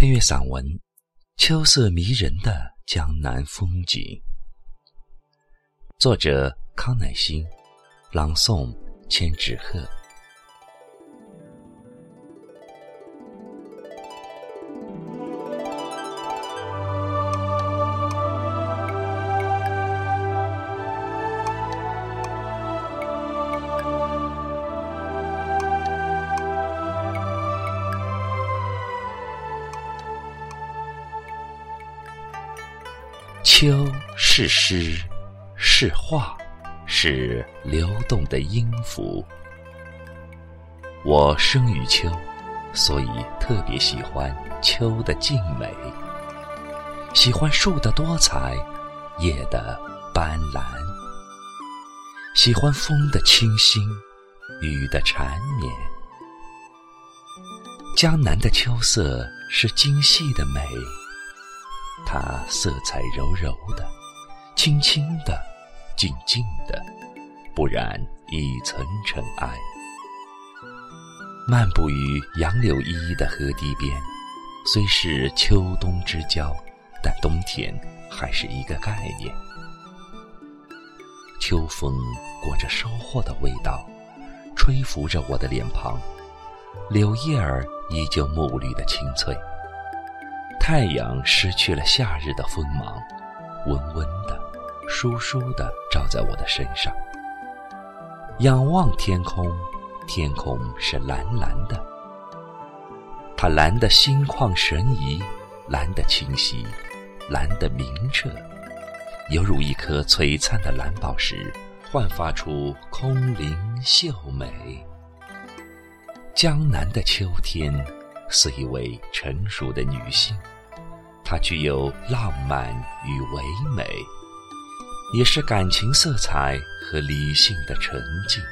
配乐散文《秋色迷人的江南风景》，作者康乃馨，朗诵千纸鹤。秋是诗，是画，是流动的音符。我生于秋，所以特别喜欢秋的静美，喜欢树的多彩，叶的斑斓，喜欢风的清新，雨的缠绵。江南的秋色是精细的美。它色彩柔柔的，轻轻的，静静的，不染一层尘埃。漫步于杨柳依依的河堤边，虽是秋冬之交，但冬天还是一个概念。秋风裹着收获的味道，吹拂着我的脸庞，柳叶儿依旧墨绿的青翠。太阳失去了夏日的锋芒，温温的、舒舒的照在我的身上。仰望天空，天空是蓝蓝的，它蓝得心旷神怡，蓝得清晰，蓝得明澈，犹如一颗璀璨的蓝宝石，焕发出空灵秀美。江南的秋天，是一位成熟的女性。它具有浪漫与唯美，也是感情色彩和理性的沉静。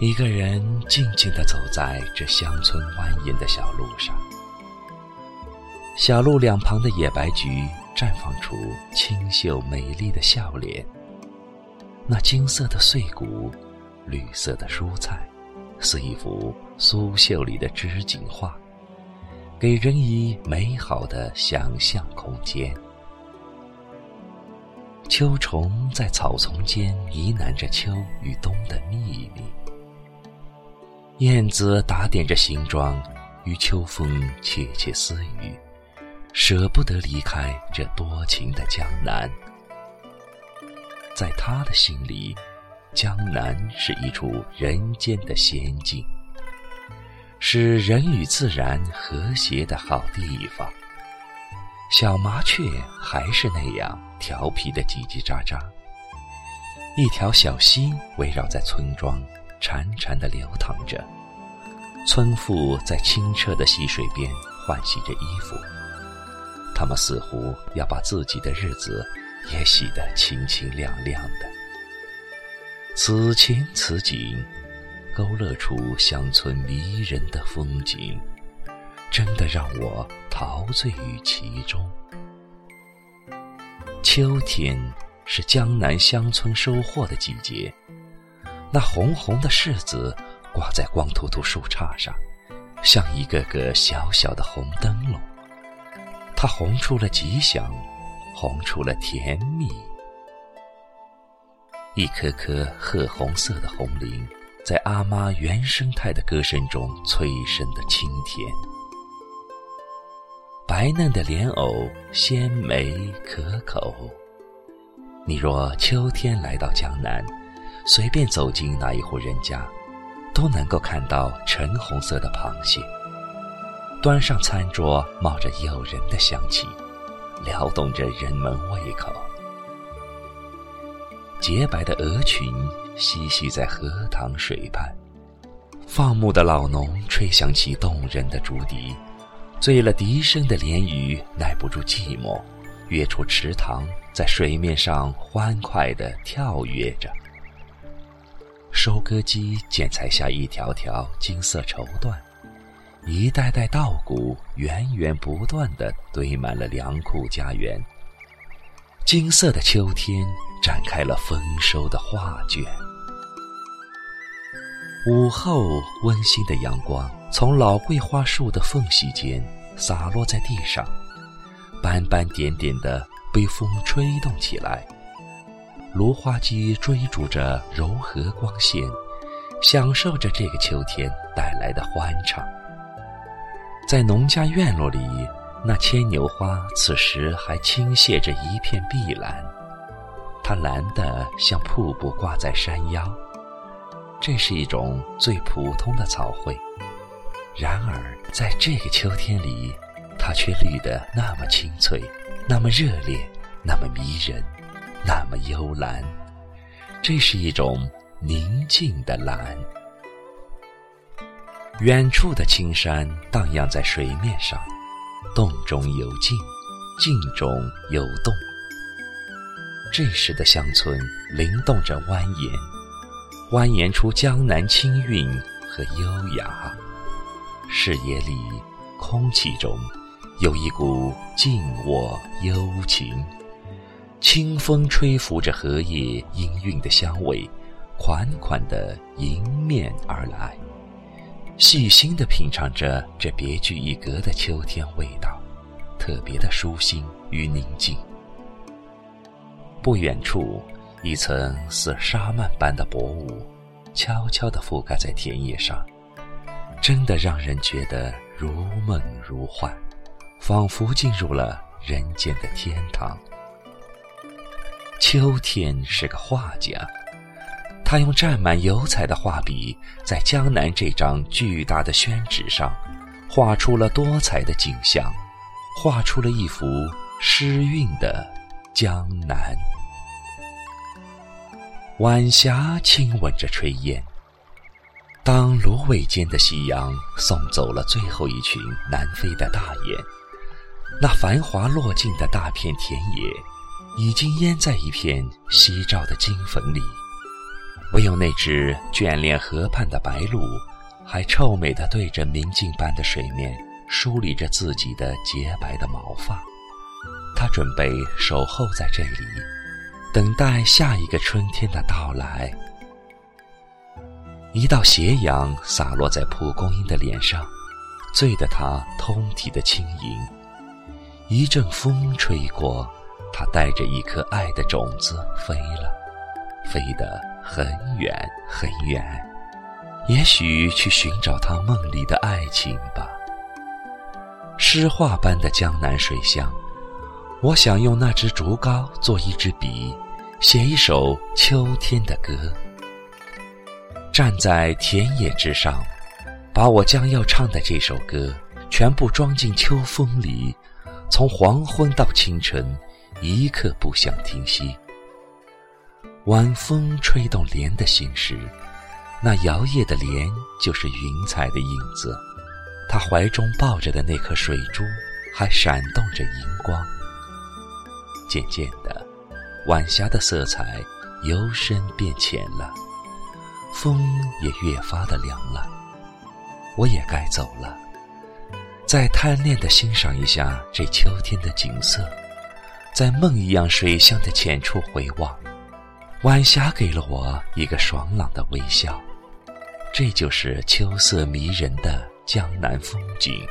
一个人静静地走在这乡村蜿蜒的小路上，小路两旁的野白菊绽放出清秀美丽的笑脸。那金色的碎骨，绿色的蔬菜，似一幅苏绣里的织锦画。给人以美好的想象空间。秋虫在草丛间呢喃着秋与冬的秘密，燕子打点着行装，与秋风窃窃私语，舍不得离开这多情的江南。在他的心里，江南是一处人间的仙境。是人与自然和谐的好地方。小麻雀还是那样调皮的叽叽喳喳。一条小溪围绕在村庄，潺潺的流淌着。村妇在清澈的溪水边换洗着衣服，他们似乎要把自己的日子也洗得清清亮亮的。此情此景。勾勒出乡村迷人的风景，真的让我陶醉于其中。秋天是江南乡村收获的季节，那红红的柿子挂在光秃秃树杈上，像一个个小小的红灯笼。它红出了吉祥，红出了甜蜜。一颗颗褐红色的红菱。在阿妈原生态的歌声中催生的清甜，白嫩的莲藕鲜美可口。你若秋天来到江南，随便走进哪一户人家，都能够看到橙红色的螃蟹，端上餐桌，冒着诱人的香气，撩动着人们胃口。洁白的鹅群。嬉戏在荷塘水畔，放牧的老农吹响起动人的竹笛，醉了笛声的鲢鱼耐不住寂寞，跃出池塘，在水面上欢快地跳跃着。收割机剪裁下一条条金色绸缎，一袋袋稻谷源源不断地堆满了粮库家园。金色的秋天展开了丰收的画卷。午后，温馨的阳光从老桂花树的缝隙间洒落在地上，斑斑点点的被风吹动起来。芦花鸡追逐着柔和光线，享受着这个秋天带来的欢畅。在农家院落里，那牵牛花此时还倾泻着一片碧蓝，它蓝得像瀑布挂在山腰。这是一种最普通的草绘。然而，在这个秋天里，它却绿得那么清脆，那么热烈，那么迷人，那么幽蓝。这是一种宁静的蓝。远处的青山荡漾在水面上，动中有静，静中有动。这时的乡村灵动着蜿蜒，蜿蜒出江南清韵和优雅。视野里，空气中，有一股静卧幽情。清风吹拂着荷叶氤氲的香味，款款地迎面而来。细心地品尝着这别具一格的秋天味道，特别的舒心与宁静。不远处，一层似纱幔般的薄雾，悄悄地覆盖在田野上。真的让人觉得如梦如幻，仿佛进入了人间的天堂。秋天是个画家，他用蘸满油彩的画笔，在江南这张巨大的宣纸上，画出了多彩的景象，画出了一幅诗韵的江南。晚霞亲吻着炊烟。当芦苇间的夕阳送走了最后一群南飞的大雁，那繁华落尽的大片田野，已经淹在一片夕照的金粉里。唯有那只眷恋河畔的白鹭，还臭美地对着明镜般的水面梳理着自己的洁白的毛发。他准备守候在这里，等待下一个春天的到来。一道斜阳洒落在蒲公英的脸上，醉得他通体的轻盈。一阵风吹过，他带着一颗爱的种子飞了，飞得很远很远，也许去寻找他梦里的爱情吧。诗画般的江南水乡，我想用那支竹篙做一支笔，写一首秋天的歌。站在田野之上，把我将要唱的这首歌全部装进秋风里，从黄昏到清晨，一刻不想停息。晚风吹动莲的心事，那摇曳的莲就是云彩的影子，他怀中抱着的那颗水珠还闪动着银光。渐渐的，晚霞的色彩由深变浅了。风也越发的凉了，我也该走了。再贪恋的欣赏一下这秋天的景色，在梦一样水乡的浅处回望，晚霞给了我一个爽朗的微笑。这就是秋色迷人的江南风景，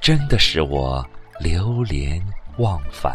真的使我流连忘返。